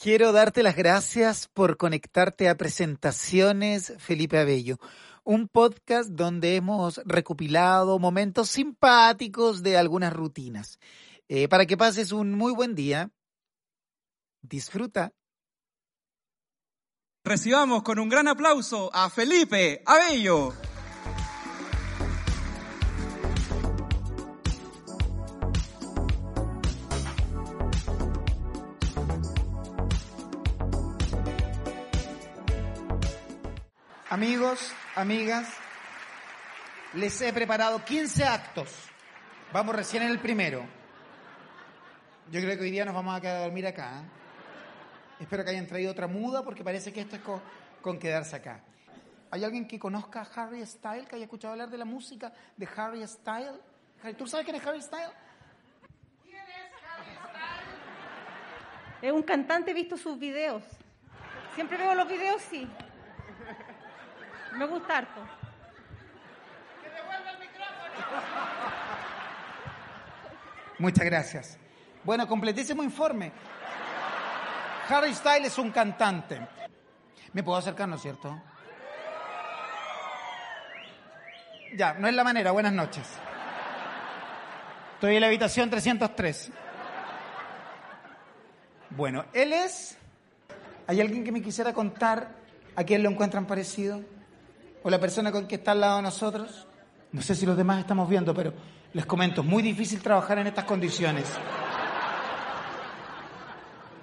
Quiero darte las gracias por conectarte a Presentaciones Felipe Abello, un podcast donde hemos recopilado momentos simpáticos de algunas rutinas. Eh, para que pases un muy buen día, disfruta. Recibamos con un gran aplauso a Felipe Abello. Amigos, amigas, les he preparado 15 actos. Vamos recién en el primero. Yo creo que hoy día nos vamos a quedar a dormir acá. ¿eh? Espero que hayan traído otra muda porque parece que esto es con, con quedarse acá. ¿Hay alguien que conozca a Harry Styles, que haya escuchado hablar de la música de Harry Styles? ¿Tú sabes quién es Harry Styles? Es un cantante, he visto sus videos. Siempre veo los videos, sí. Me gusta harto. ¡Que devuelva el micrófono! Muchas gracias. Bueno, completísimo informe. Harry Styles es un cantante. ¿Me puedo acercar, no es cierto? Ya, no es la manera. Buenas noches. Estoy en la habitación 303. Bueno, él es... ¿Hay alguien que me quisiera contar a quién lo encuentran parecido? ¿O la persona con que está al lado de nosotros? No sé si los demás estamos viendo, pero les comento, es muy difícil trabajar en estas condiciones.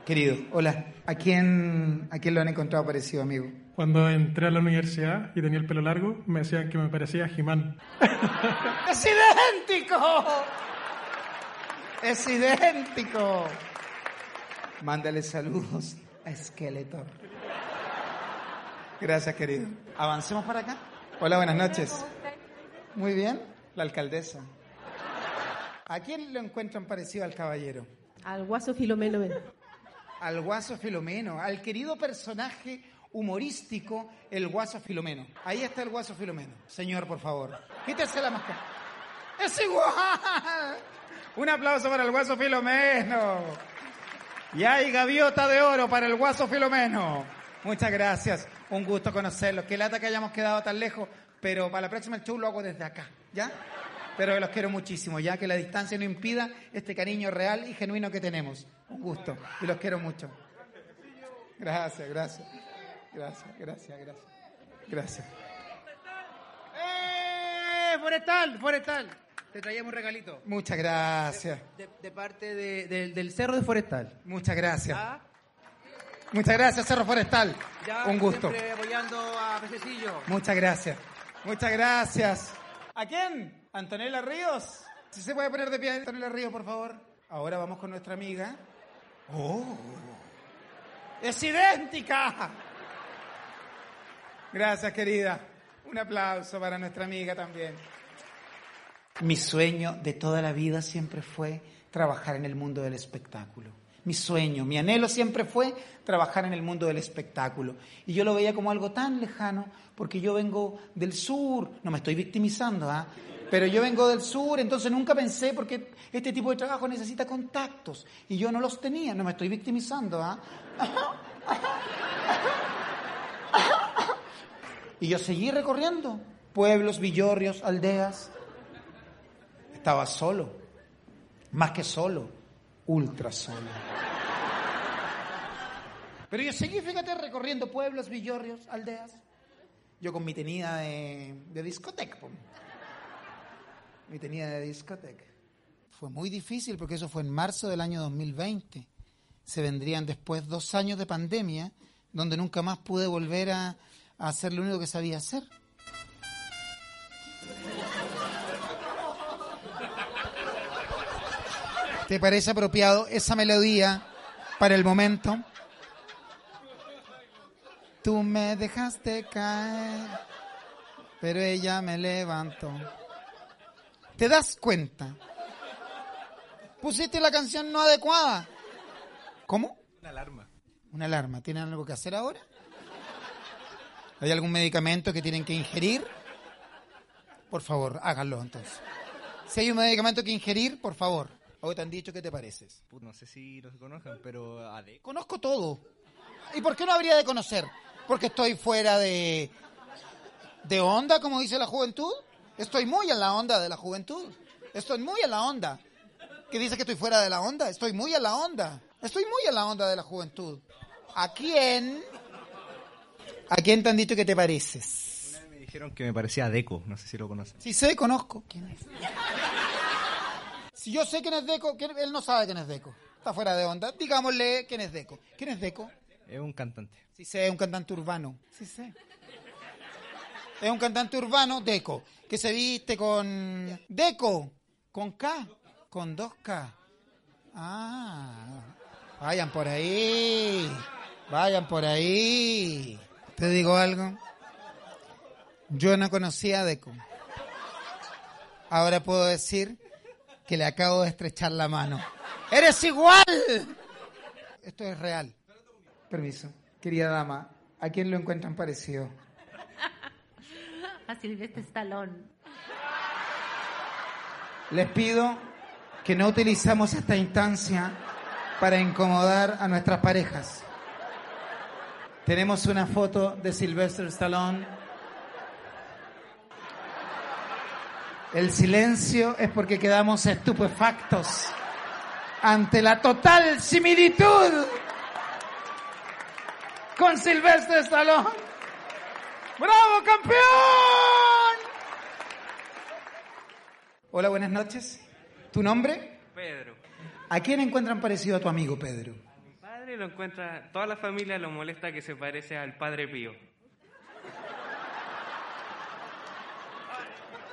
Querido, hola. ¿A quién, ¿A quién lo han encontrado parecido, amigo? Cuando entré a la universidad y tenía el pelo largo, me decían que me parecía a Jimán. ¡Es idéntico! ¡Es idéntico! Mándale saludos a Skeletor. Gracias, querido. Avancemos para acá. Hola, buenas noches. Muy bien, la alcaldesa. ¿A quién lo encuentran parecido al caballero? Al guaso Filomeno. Al guaso Filomeno, al querido personaje humorístico, el guaso Filomeno. Ahí está el guaso Filomeno. Señor, por favor, quítese la máscara. ¡Es igual! Un aplauso para el guaso Filomeno. Y hay gaviota de oro para el guaso Filomeno. Muchas gracias. Un gusto conocerlos. Qué lata que hayamos quedado tan lejos, pero para la próxima el show lo hago desde acá, ¿ya? Pero los quiero muchísimo, ya que la distancia no impida este cariño real y genuino que tenemos. Un gusto. Y los quiero mucho. Gracias, gracias. Gracias, gracias, gracias. Gracias. ¡Eh! Forestal, forestal. Te traíamos un regalito. Muchas gracias. De, de parte de- de- del Cerro de Forestal. Muchas gracias. ¿Ah? Muchas gracias, Cerro Forestal. Ya, Un gusto. Siempre apoyando a Pececillo. Muchas gracias. Muchas gracias. ¿A quién? ¿Antonella Ríos? Si se puede poner de pie, Antonella Ríos, por favor. Ahora vamos con nuestra amiga. ¡Oh! ¡Es idéntica! Gracias, querida. Un aplauso para nuestra amiga también. Mi sueño de toda la vida siempre fue trabajar en el mundo del espectáculo. Mi sueño, mi anhelo siempre fue trabajar en el mundo del espectáculo. Y yo lo veía como algo tan lejano, porque yo vengo del sur, no me estoy victimizando, ¿ah? Pero yo vengo del sur, entonces nunca pensé, porque este tipo de trabajo necesita contactos, y yo no los tenía, no me estoy victimizando, ¿ah? Y yo seguí recorriendo pueblos, villorrios, aldeas. Estaba solo, más que solo, ultra solo. Pero yo seguí, fíjate, recorriendo pueblos, villorrios, aldeas. Yo con mi tenida de, discoteca. Mi tenida de discoteca. Fue muy difícil porque eso fue en marzo del año 2020. Se vendrían después dos años de pandemia, donde nunca más pude volver a, a hacer lo único que sabía hacer. ¿Te parece apropiado esa melodía para el momento? Tú me dejaste caer, pero ella me levantó. ¿Te das cuenta? Pusiste la canción no adecuada. ¿Cómo? Una alarma. Una alarma. ¿Tienen algo que hacer ahora? ¿Hay algún medicamento que tienen que ingerir? Por favor, háganlo entonces. Si hay un medicamento que ingerir, por favor, ¿O te han dicho que te pareces? Put, no sé si los conozcan, pero a Deco. Conozco todo. ¿Y por qué no habría de conocer? ¿Porque estoy fuera de, de onda, como dice la juventud? Estoy muy en la onda de la juventud. Estoy muy en la onda. ¿Qué dice que estoy fuera de la onda? Estoy muy en la onda. Estoy muy en la onda de la juventud. ¿A quién? ¿A quién te han dicho que te pareces? Una vez me dijeron que me parecía a Deco, no sé si lo conocen. Si sé, conozco. ¿Quién es? Si yo sé quién es Deco, ¿quién- él no sabe quién es Deco. Está fuera de onda. Digámosle quién es Deco. ¿Quién es Deco? Es un cantante. Sí sé, es un cantante urbano. Sí sé. Es un cantante urbano, Deco, que se viste con... Deco, con K, con dos K. Ah, vayan por ahí, vayan por ahí. ¿Te digo algo? Yo no conocía a Deco. Ahora puedo decir que le acabo de estrechar la mano. ¡Eres igual! Esto es real. Permiso. Querida dama, ¿a quién lo encuentran parecido? A Silvestre Stallone. Les pido que no utilizamos esta instancia para incomodar a nuestras parejas. Tenemos una foto de Sylvester Stallone. El silencio es porque quedamos estupefactos ante la total similitud con Sylvester Stallone. ¡Bravo, campeón! Hola, buenas noches. ¿Tu nombre? Pedro. ¿A quién encuentran parecido a tu amigo Pedro? Mi padre lo encuentra, toda la familia lo molesta que se parece al padre Pío.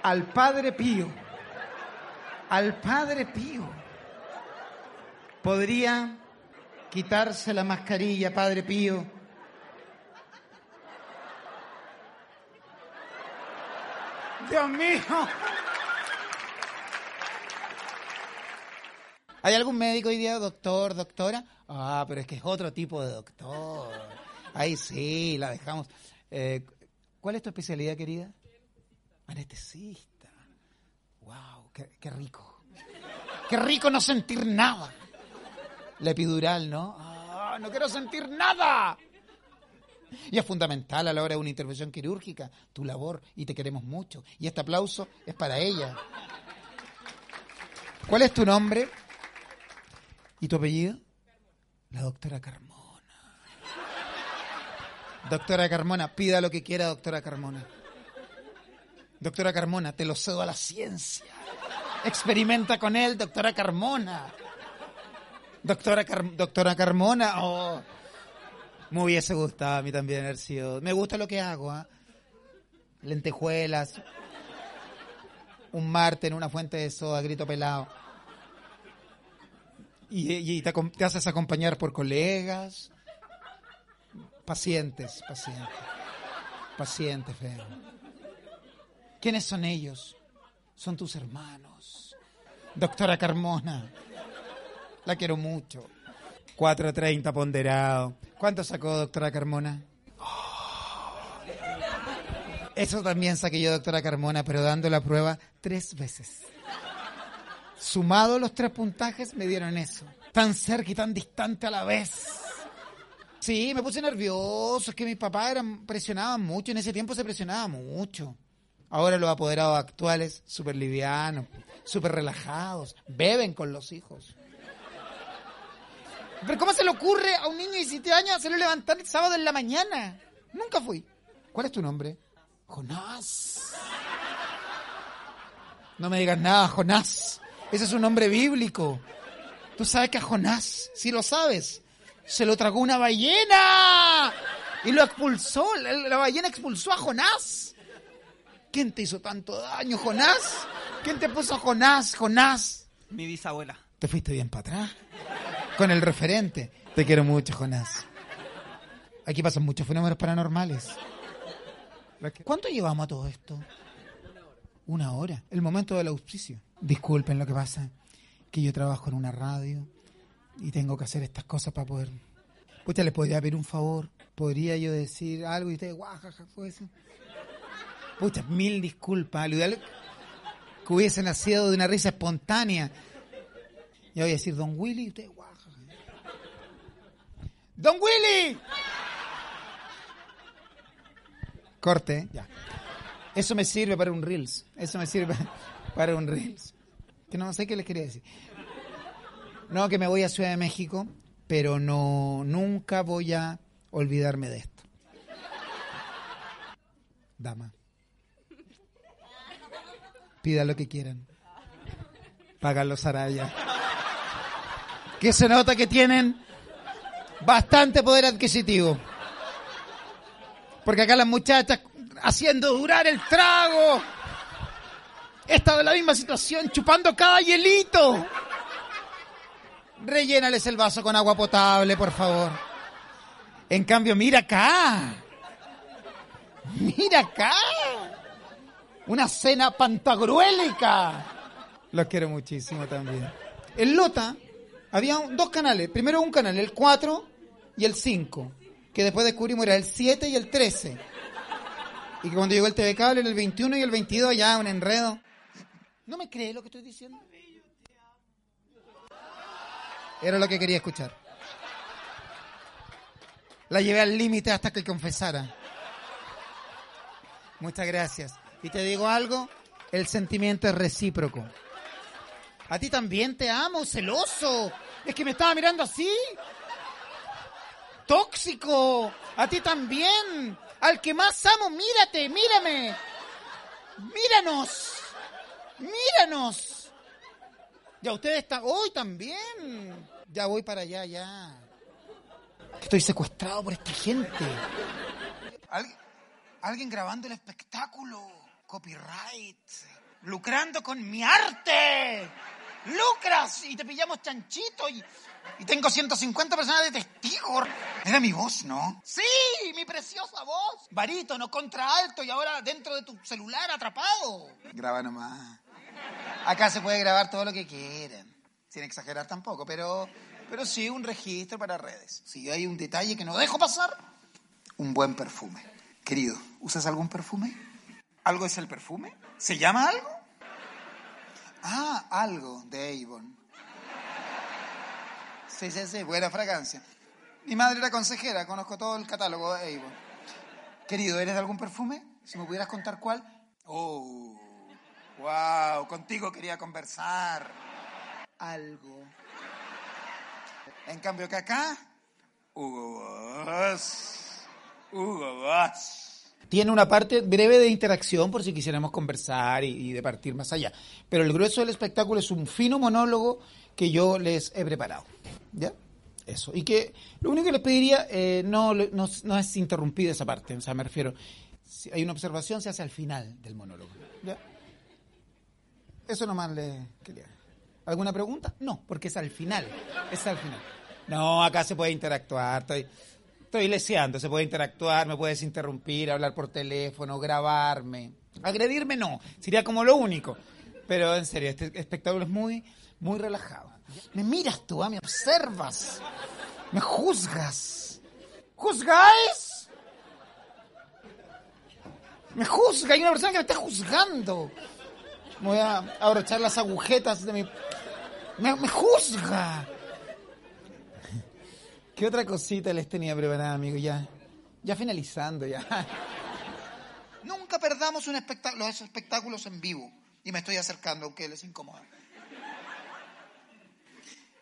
Al Padre Pío. Al Padre Pío. ¿Podría quitarse la mascarilla, Padre Pío? Dios mío. ¿Hay algún médico hoy día, doctor, doctora? Ah, pero es que es otro tipo de doctor. Ahí sí, la dejamos. Eh, ¿Cuál es tu especialidad, querida? Anestesista. Wow, qué, rico. Qué rico no sentir nada. La epidural, ¿no? Ah, no quiero sentir nada. Y es fundamental a la hora de una intervención quirúrgica tu labor y te queremos mucho. Y este aplauso es para ella. ¿Cuál es tu nombre? ¿Y tu apellido? La doctora Carmona. Doctora Carmona, pida lo que quiera, doctora Carmona. Doctora Carmona, te lo cedo a la ciencia. Experimenta con él, doctora Carmona. Doctora, doctora Carmona, oh, me hubiese gustado a mí también haber sido. Me gusta lo que hago, ¿ah? Lentejuelas, un martes en una fuente de soda, grito pelado. Y, te, te haces acompañar por colegas, pacientes, pacientes, pacientes, feo. ¿Quiénes son ellos? Son tus hermanos. Doctora Carmona. La quiero mucho. 4.30 ponderado. ¿Cuánto sacó doctora Carmona? Eso también saqué yo, doctora Carmona, pero dando la prueba tres veces. Sumado los tres puntajes, me dieron eso. Tan cerca y tan distante a la vez. Sí, me puse nervioso. Es que mis papás eran, presionaban mucho. En ese tiempo se presionaba mucho. Ahora los apoderados actuales, súper livianos, súper relajados. Beben con los hijos. Pero ¿cómo se le ocurre a un niño de 17 años hacerlo levantar el sábado en la mañana? Nunca fui. ¿Cuál es tu nombre? Jonás. No me digas nada, Jonás. Ese es un nombre bíblico. Tú sabes que a Jonás, si lo sabes, se lo tragó una ballena y lo expulsó. La, la ballena expulsó a Jonás. ¿Quién te hizo tanto daño, Jonás? ¿Quién te puso Jonás, Jonás? Mi bisabuela. Te fuiste bien para atrás. Con el referente. Te quiero mucho, Jonás. Aquí pasan muchos fenómenos paranormales. ¿Cuánto llevamos a todo esto? Una hora. El momento del auspicio. Disculpen lo que pasa. Que yo trabajo en una radio y tengo que hacer estas cosas para poder. Pucha, les podría pedir un favor. ¿Podría yo decir algo y ustedes, guajaja, fue eso? Pucha, mil disculpas. Lo ideal que hubiese nacido de una risa espontánea. Ya voy a decir, Don Willy, usted guaja. ¡Don Willy! Corte, ya. Eso me sirve para un Reels. Eso me sirve para un Reels. Que no sé qué les quería decir. No, que me voy a Ciudad de México, pero no, nunca voy a olvidarme de esto. Dama. Pida lo que quieran. Pagan los. Que se nota que tienen bastante poder adquisitivo. Porque acá las muchachas haciendo durar el trago. Estado en la misma situación, chupando cada hielito. Rellénales el vaso con agua potable, por favor. En cambio, mira acá. Mira acá. Una cena pantagruélica. Los quiero muchísimo también. En Lota había dos canales. Primero un canal, el 4 y el 5. Que después descubrimos era el 7 y el 13. Y que cuando llegó el TV Cable, el 21 y el 22, ya un enredo. ¿No me cree lo que estoy diciendo? Era lo que quería escuchar. La llevé al límite hasta que confesara. Muchas gracias. Y te digo algo, el sentimiento es recíproco. A ti también te amo, celoso. Es que me estaba mirando así. Tóxico. A ti también. Al que más amo, mírate, mírame. Míranos. Míranos. Ya usted está hoy también. Ya voy para allá, ya. Estoy secuestrado por esta gente. ¿Alguien, alguien grabando el espectáculo. Copyright. Lucrando con mi arte. Lucras y te pillamos chanchito y, y tengo 150 personas de testigos. Era mi voz, ¿no? Sí, mi preciosa voz. Barítono, contraalto y ahora dentro de tu celular atrapado. Graba nomás. Acá se puede grabar todo lo que quieran, sin exagerar tampoco, pero, pero sí un registro para redes. Si hay un detalle que no dejo pasar, un buen perfume. Querido, ¿usas algún perfume? ¿Algo es el perfume? ¿Se llama algo? Ah, algo de Avon. Sí, sí, sí, buena fragancia. Mi madre era consejera, conozco todo el catálogo de Avon. Querido, ¿eres de algún perfume? Si me pudieras contar cuál. Oh, wow, contigo quería conversar. Algo. En cambio que acá, Hugo Boss. Hugo Boss. Tiene una parte breve de interacción por si quisiéramos conversar y, y de partir más allá. Pero el grueso del espectáculo es un fino monólogo que yo les he preparado. ¿Ya? Eso. Y que lo único que les pediría eh, no, no, no es interrumpir esa parte. O sea, me refiero, si hay una observación, se hace al final del monólogo. ¿Ya? Eso nomás le quería. ¿Alguna pregunta? No, porque es al final. Es al final. No, acá se puede interactuar. Estoy, estoy leseando, se puede interactuar, me puedes interrumpir, hablar por teléfono, grabarme. Agredirme no, sería como lo único. Pero en serio, este espectáculo es muy, muy relajado. Me miras tú, ¿ah? me observas, me juzgas. ¿Juzgáis? Me juzga, hay una persona que me está juzgando. Me voy a abrochar las agujetas de mi... Me, me juzga. ¿Qué otra cosita les tenía preparada, amigo? Ya, ya finalizando, ya. Nunca perdamos un espectáculo, los espectáculos en vivo. Y me estoy acercando, aunque les incomoda.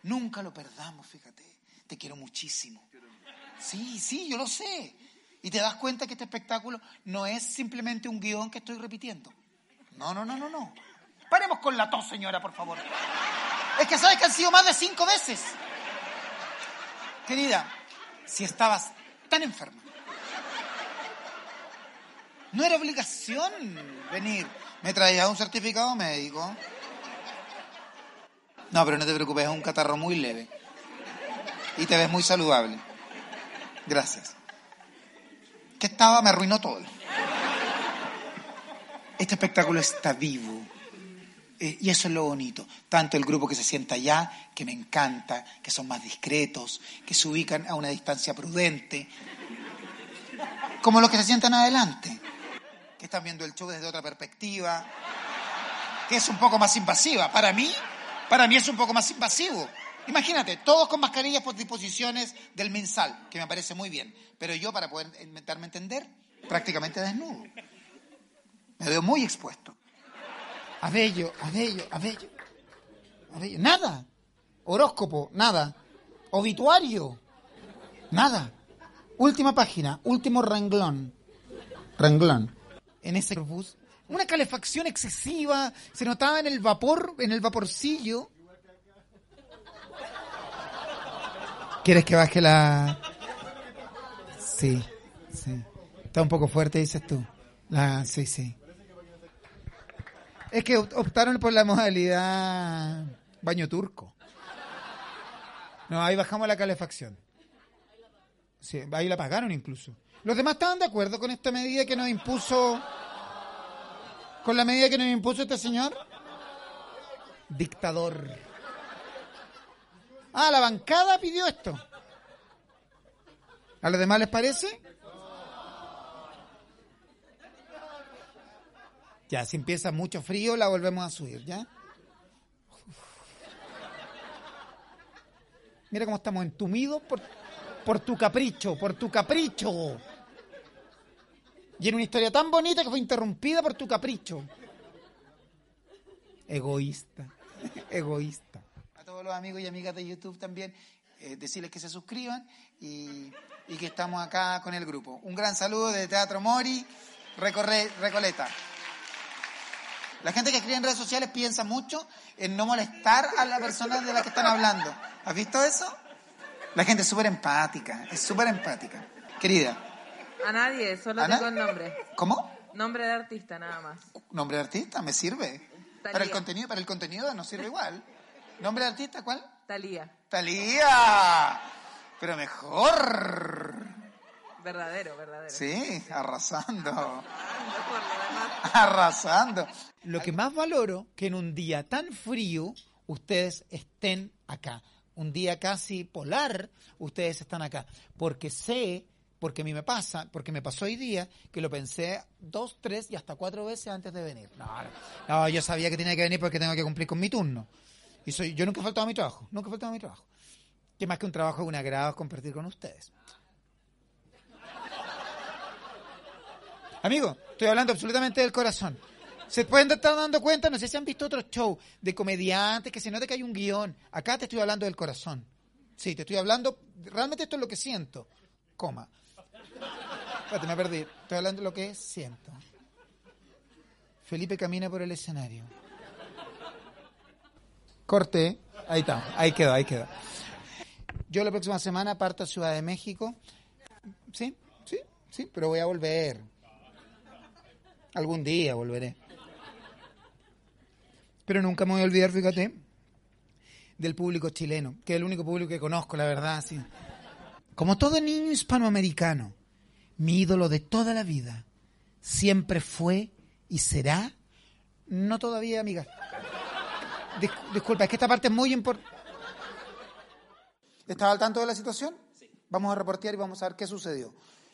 Nunca lo perdamos, fíjate. Te quiero muchísimo. Sí, sí, yo lo sé. Y te das cuenta que este espectáculo no es simplemente un guion que estoy repitiendo. No, no, no, no, no. Paremos con la tos, señora, por favor. Es que sabes que han sido más de cinco veces. Querida, si estabas tan enferma, no era obligación venir. Me traía un certificado médico. No, pero no te preocupes, es un catarro muy leve. Y te ves muy saludable. Gracias. Que estaba, me arruinó todo. Este espectáculo está vivo. Eh, y eso es lo bonito. Tanto el grupo que se sienta allá, que me encanta, que son más discretos, que se ubican a una distancia prudente, como los que se sientan adelante, que están viendo el show desde otra perspectiva, que es un poco más invasiva. Para mí, Para mí es un poco más invasivo. Imagínate, todos con mascarillas por disposiciones del mensal, que me parece muy bien. Pero yo, para poder a entender, prácticamente desnudo. Me veo muy expuesto. Abello, abello, abello. abello. Nada. Horóscopo, nada. Obituario, nada. Última página, último renglón. Renglón. En ese bus, una calefacción excesiva, se notaba en el vapor, en el vaporcillo. ¿Quieres que baje la...? Sí, sí. Está un poco fuerte, dices tú. La... Sí, sí. Es que optaron por la modalidad baño turco. No, ahí bajamos la calefacción. Ahí la pagaron incluso. Los demás estaban de acuerdo con esta medida que nos impuso. Con la medida que nos impuso este señor. Dictador. Ah, la bancada pidió esto. ¿A los demás les parece? Ya, si empieza mucho frío, la volvemos a subir, ¿ya? Mira cómo estamos entumidos por, por tu capricho, por tu capricho. Y en una historia tan bonita que fue interrumpida por tu capricho. Egoísta, egoísta. A todos los amigos y amigas de YouTube también, eh, decirles que se suscriban y, y, que estamos acá con el grupo. Un gran saludo de Teatro Mori, Recorre, Recoleta. La gente que escribe en redes sociales piensa mucho en no molestar a la persona de la que están hablando. ¿Has visto eso? La gente es súper empática, es súper empática. Querida. A nadie, solo tengo el nombre. ¿Cómo? Nombre de artista, nada más. ¿Nombre de artista? ¿Me sirve? Para el contenido, para el contenido nos sirve igual. ¿Nombre de artista cuál? Talía. Talía. Pero mejor. Verdadero, verdadero. Sí, arrasando. Arrasando. Lo que más valoro que en un día tan frío ustedes estén acá. Un día casi polar, ustedes están acá. Porque sé, porque a mí me pasa, porque me pasó hoy día, que lo pensé dos, tres y hasta cuatro veces antes de venir. No, no, yo sabía que tenía que venir porque tengo que cumplir con mi turno. Y soy, yo nunca he faltado a mi trabajo, nunca he faltado a mi trabajo. Que más que un trabajo, un agrado es compartir con ustedes. Amigo, estoy hablando absolutamente del corazón. Se pueden estar dando cuenta, no sé si han visto otros shows de comediantes que se nota que hay un guion. Acá te estoy hablando del corazón. Sí, te estoy hablando, realmente esto es lo que siento. Coma. Espérate, me perdí. Estoy hablando de lo que siento. Felipe camina por el escenario. Corte. Ahí está, ahí quedó, ahí quedó. Yo la próxima semana parto a Ciudad de México. Sí, sí, sí, pero voy a volver. Algún día volveré. Pero nunca me voy a olvidar, fíjate, del público chileno, que es el único público que conozco, la verdad. Sí. Como todo niño hispanoamericano, mi ídolo de toda la vida siempre fue y será, no todavía, amiga. disculpa, es que esta parte es muy importante. ¿Estás al tanto de la situación? Sí. Vamos a reportear y vamos a ver qué sucedió.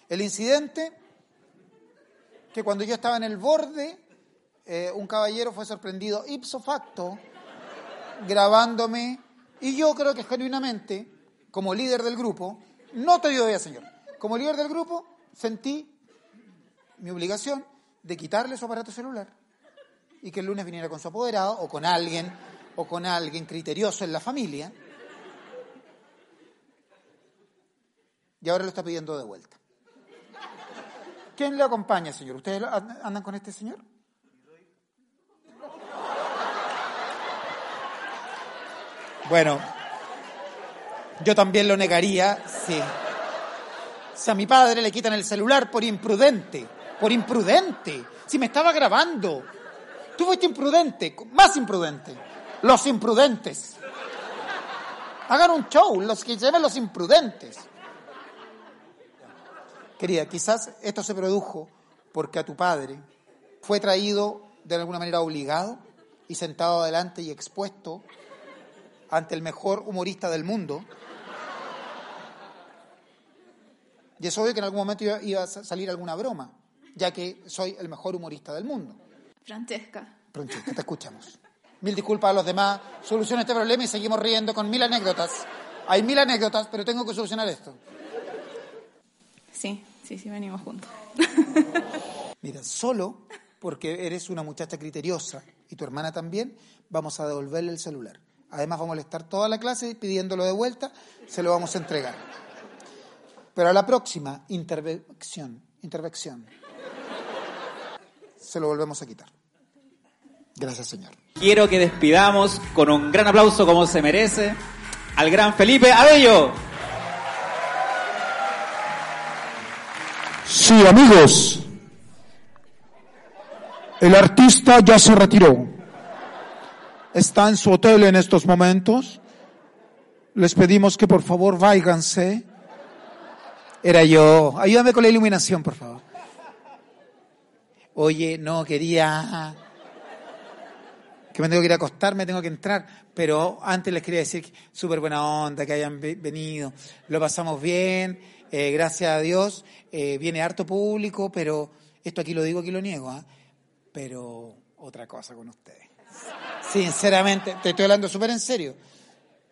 El incidente que cuando yo estaba en el borde, eh, un caballero fue sorprendido ipso facto grabándome y yo creo que genuinamente, como líder del grupo, no te ya, señor, como líder del grupo sentí mi obligación de quitarle su aparato celular y que el lunes viniera con su apoderado o con alguien o con alguien criterioso en la familia y ahora lo está pidiendo de vuelta. ¿Quién le acompaña, señor? ¿Ustedes andan con este señor? Bueno, yo también lo negaría, sí. Si a mi padre le quitan el celular por imprudente, por imprudente, si me estaba grabando. Tú fuiste imprudente, más imprudente. Los imprudentes. Hagan un show, los que lleven los imprudentes. Querida, quizás esto se produjo porque a tu padre fue traído de alguna manera obligado y sentado adelante y expuesto ante el mejor humorista del mundo. Y es obvio que en algún momento iba, a salir alguna broma, ya que soy el mejor humorista del mundo. Francesca. Francesca, te escuchamos. Mil disculpas a los demás. Soluciona este problema y seguimos riendo con mil anécdotas. Hay mil anécdotas, pero tengo que solucionar esto. Sí, sí, sí, venimos juntos. Mira, solo porque eres una muchacha criteriosa y tu hermana también, vamos a devolverle el celular. Además, vamos a molestar toda la clase pidiéndolo de vuelta, se lo vamos a entregar. Pero a la próxima intervención, intervención, se lo volvemos a quitar. Gracias, señor. Quiero que despidamos con un gran aplauso como se merece al gran Felipe Abello. Sí, amigos. El artista ya se retiró. Está en su hotel en estos momentos. Les pedimos que por favor váiganse. Era yo. Ayúdame con la iluminación, por favor. Oye, no quería que me tengo que ir a acostar, me tengo que entrar, pero antes les quería decir súper buena onda, que hayan venido, lo pasamos bien, eh, gracias a Dios, eh, viene harto público, pero esto aquí lo digo, aquí lo niego, ¿ah? pero otra cosa con ustedes. Sinceramente, te estoy hablando súper en serio.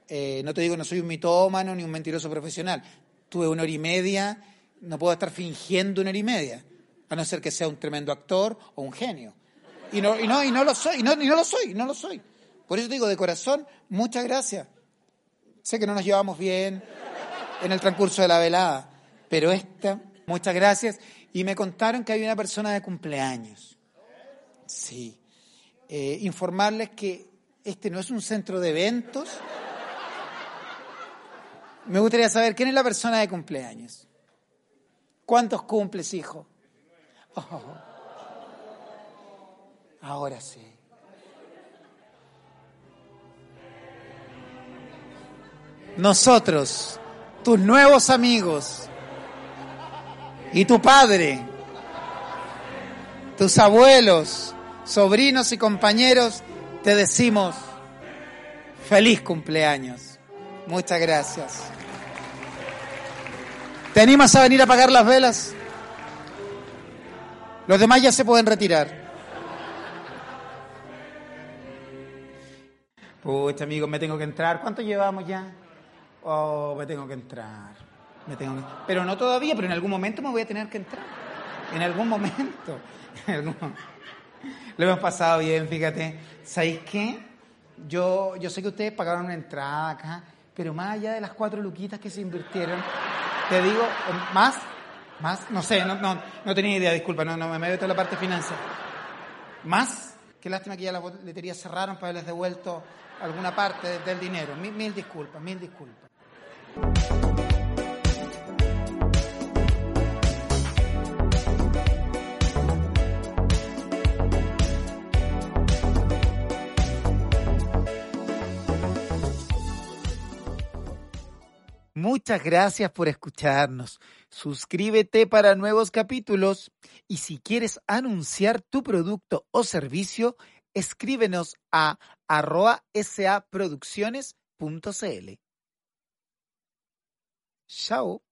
Eh, no te digo, no soy un mitómano ni un mentiroso profesional. Tuve una hora y media, no puedo estar fingiendo una hora y media, a no ser que sea un tremendo actor o un genio. Y no, y no, y no lo soy, y no, y no lo soy, no lo soy. Por eso digo, de corazón, muchas gracias. Sé que no nos llevamos bien en el transcurso de la velada, pero esta, muchas gracias. Y me contaron que hay una persona de cumpleaños. Sí. Eh, informarles que este no es un centro de eventos. Me gustaría saber quién es la persona de cumpleaños. ¿Cuántos cumples, hijo? Oh, ahora sí. Nosotros, tus nuevos amigos, y tu padre, tus abuelos, sobrinos y compañeros, te decimos feliz cumpleaños. Muchas gracias. ¿Te animas a venir a apagar las velas? Los demás ya se pueden retirar. Pucha, amigos, me tengo que entrar. ¿Cuánto llevamos ya? Oh, me tengo que entrar. Me tengo Pero no todavía, pero en algún momento me voy a tener que entrar. En algún momento. Lo hemos pasado bien, fíjate. ¿Sabéis qué? Yo, yo sé que ustedes pagaron una entrada acá, pero más allá de las cuatro luquitas que se invirtieron, te digo, más, más, no sé, no, no, no tenía idea, disculpa, no, no me meto en la parte financiera. Más, qué lástima que ya las boleterías cerraron para haberles devuelto alguna parte del dinero. Mil disculpas, mil disculpas. Muchas gracias por escucharnos. Suscríbete para nuevos capítulos y si quieres anunciar tu producto o servicio, escríbenos a arroba saproducciones.cl. Tchau!